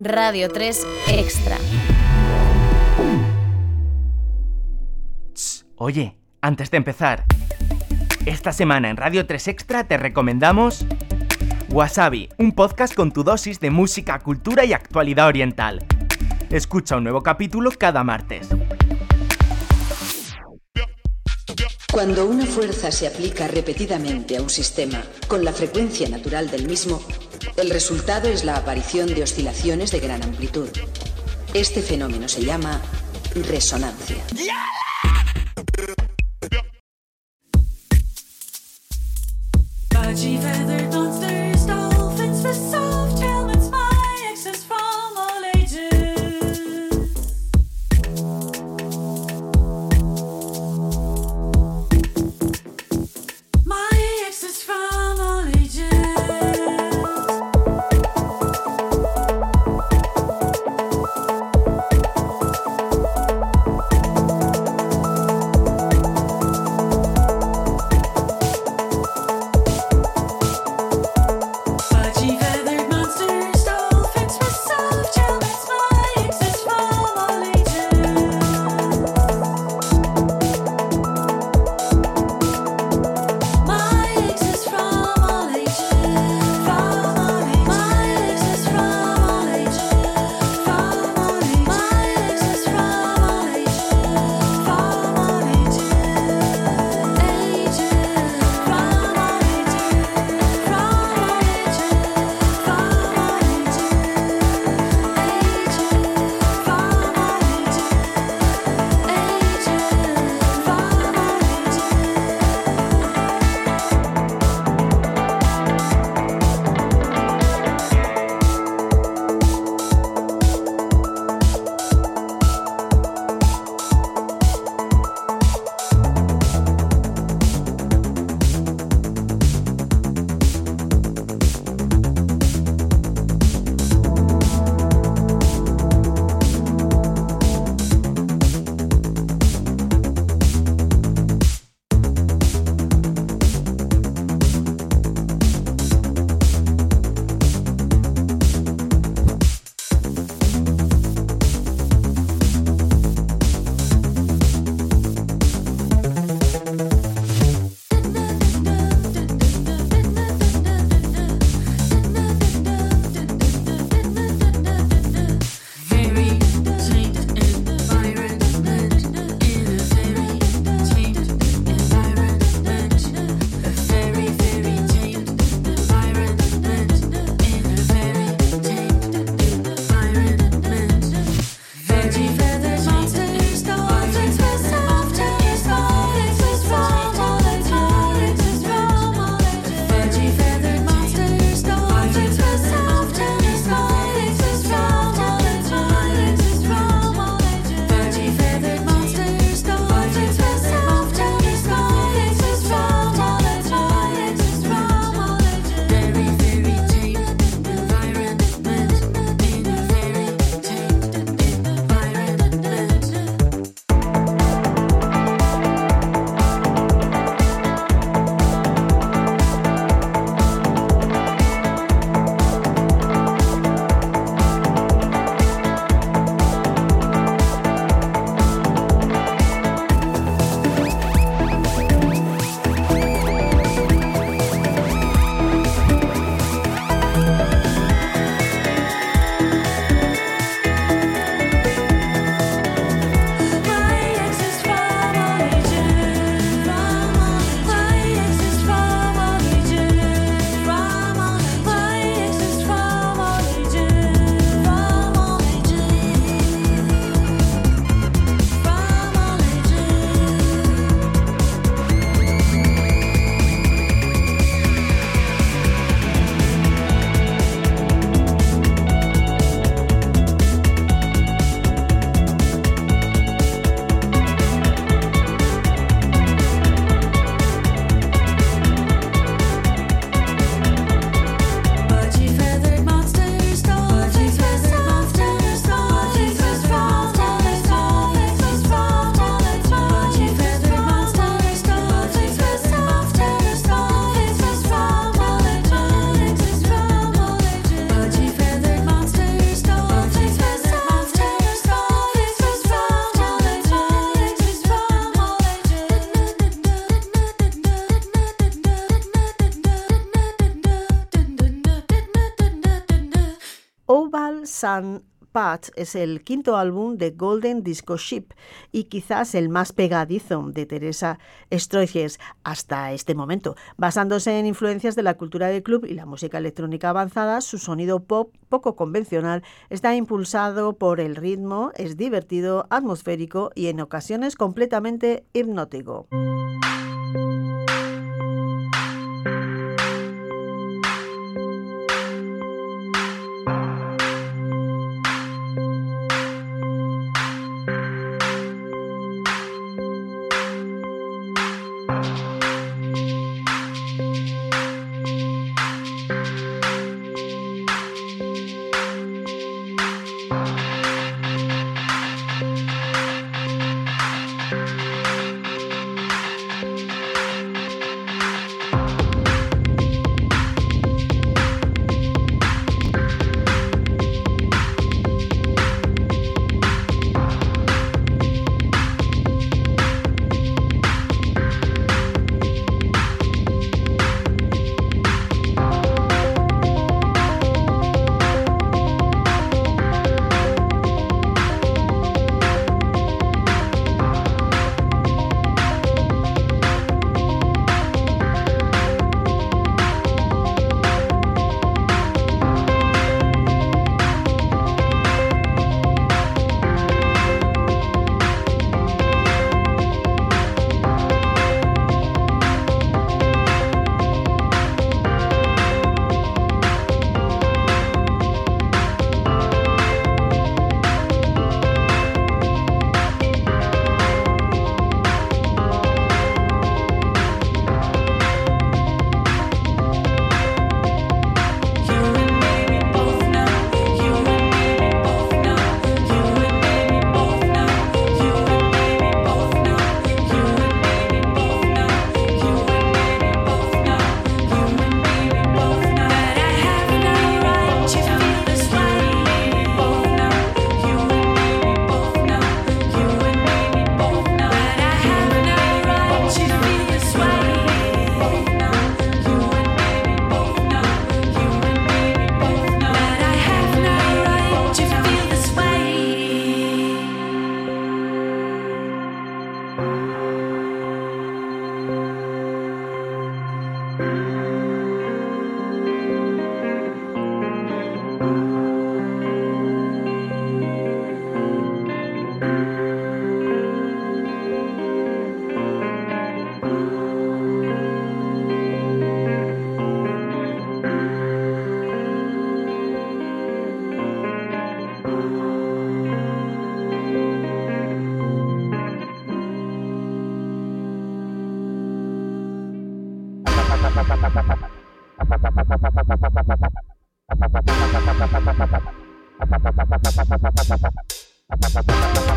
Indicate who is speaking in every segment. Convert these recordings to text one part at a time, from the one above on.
Speaker 1: Radio 3 Extra.
Speaker 2: oye, antes de empezar, esta semana en Radio 3 Extra te recomendamos Wasabi, un podcast con tu dosis de música, cultura y actualidad oriental. Escucha un nuevo capítulo cada martes.
Speaker 3: Cuando una fuerza se aplica repetidamente a un sistema con la frecuencia natural del mismo, el resultado es la aparición de oscilaciones de gran amplitud. Este fenómeno se llama resonancia.
Speaker 4: Sun Patch es el quinto álbum de Golden Disco Ship y quizás el más pegadizo de Teresa Stroyes hasta este momento. Basándose en influencias de la cultura del club y la música electrónica avanzada, su sonido pop poco convencional está impulsado por el ritmo, es divertido, atmosférico y en ocasiones completamente hipnótico. Thank you.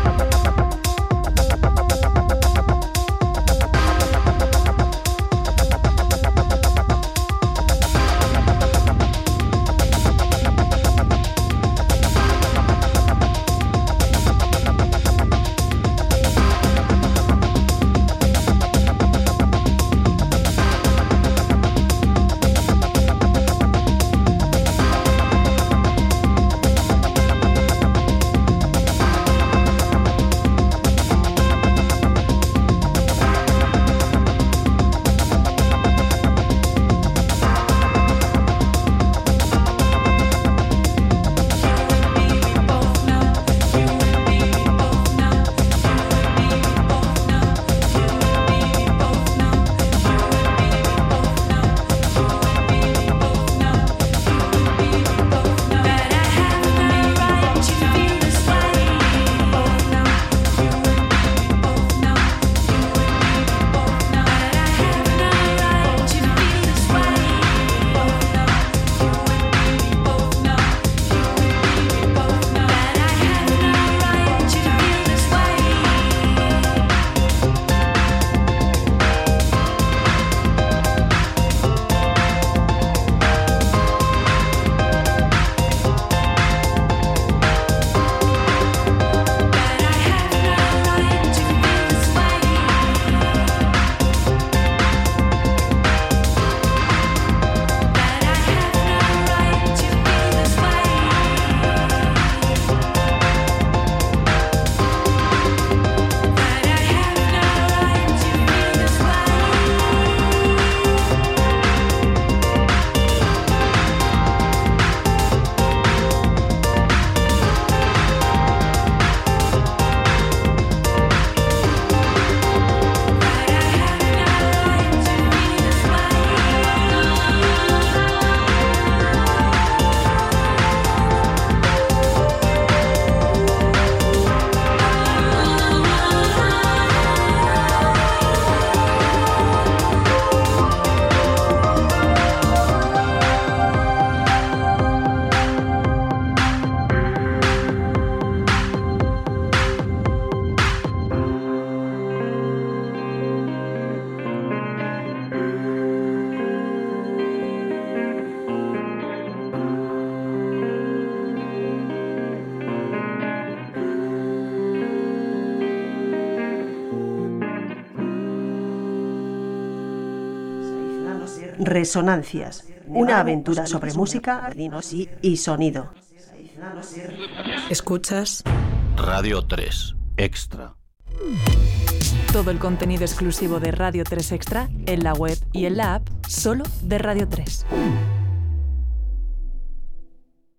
Speaker 4: Resonancias, una aventura sobre música, y, y sonido.
Speaker 5: Escuchas
Speaker 6: Radio 3 Extra.
Speaker 5: Todo el contenido exclusivo de Radio 3 Extra en la web y en la app solo de Radio 3.